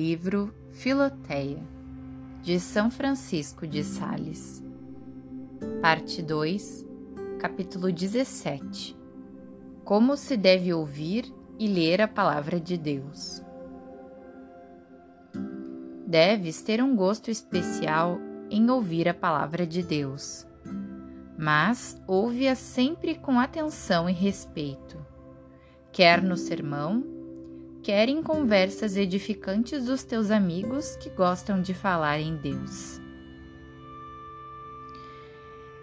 Livro Filoteia, de São Francisco de Sales. Parte 2, capítulo 17. Como se deve ouvir e ler a palavra de Deus. Deves ter um gosto especial em ouvir a palavra de Deus, mas ouve-a sempre com atenção e respeito, quer no sermão, quer em conversas edificantes dos teus amigos que gostam de falar em Deus.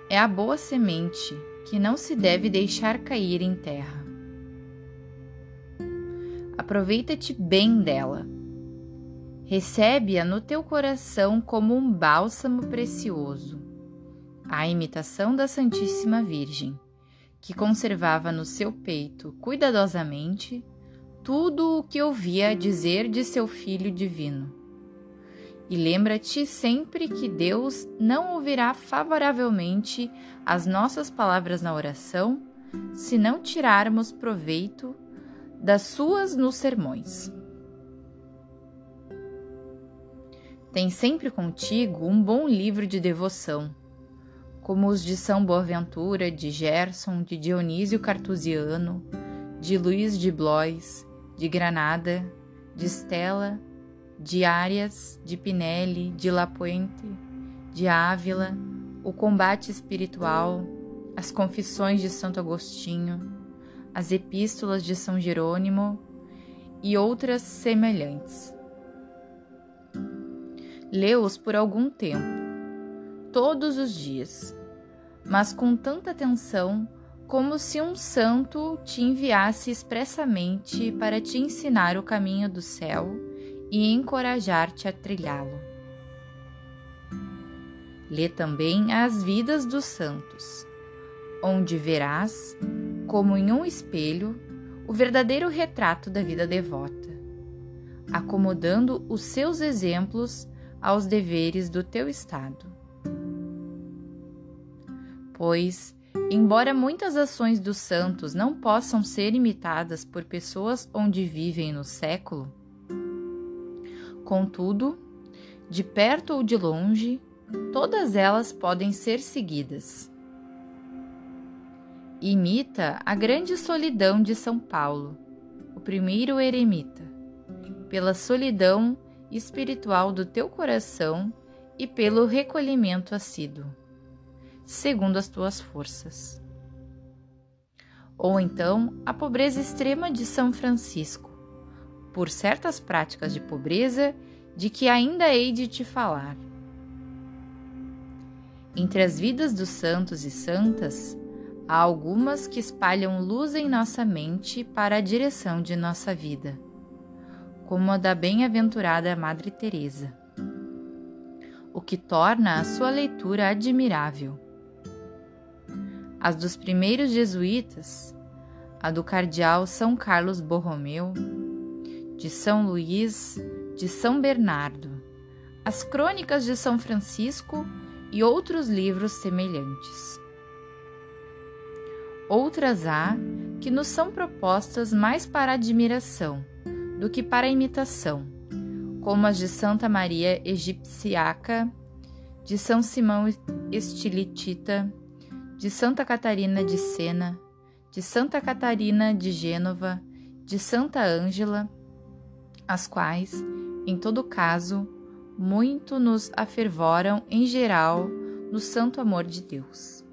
É a boa semente que não se deve deixar cair em terra. Aproveita-te bem dela. Recebe-a no teu coração como um bálsamo precioso, a imitação da Santíssima Virgem, que conservava no seu peito cuidadosamente tudo o que ouvia dizer de seu Filho Divino. E lembra-te sempre que Deus não ouvirá favoravelmente as nossas palavras na oração se não tirarmos proveito das suas nos sermões. Tem sempre contigo um bom livro de devoção, como os de São Boaventura, de Gerson, de Dionísio Cartusiano, de Luís de Blois, de Granada, de Stella, de Arias, de Pinelli, de La Puente, de Ávila, o combate espiritual, as confissões de Santo Agostinho, as epístolas de São Jerônimo e outras semelhantes. Leu-os por algum tempo, todos os dias, mas com tanta atenção como se um santo te enviasse expressamente para te ensinar o caminho do céu e encorajar-te a trilhá-lo. Lê também as vidas dos santos, onde verás, como em um espelho, o verdadeiro retrato da vida devota, acomodando os seus exemplos aos deveres do teu estado. Pois Embora muitas ações dos santos não possam ser imitadas por pessoas onde vivem no século, contudo, de perto ou de longe, todas elas podem ser seguidas. Imita a grande solidão de São Paulo, o primeiro eremita, pela solidão espiritual do teu coração e pelo recolhimento assíduo segundo as tuas forças. Ou então a pobreza extrema de São Francisco, por certas práticas de pobreza de que ainda hei de te falar. Entre as vidas dos santos e santas, há algumas que espalham luz em nossa mente para a direção de nossa vida, como a da bem-aventurada Madre Teresa, o que torna a sua leitura admirável as dos primeiros jesuítas, a do cardeal São Carlos Borromeu, de São Luís, de São Bernardo, as crônicas de São Francisco e outros livros semelhantes. Outras há que nos são propostas mais para admiração do que para imitação, como as de Santa Maria Egipciaca, de São Simão Estilitita, de Santa Catarina de Sena, de Santa Catarina de Gênova, de Santa Ângela, as quais, em todo caso, muito nos afervoram em geral no santo amor de Deus.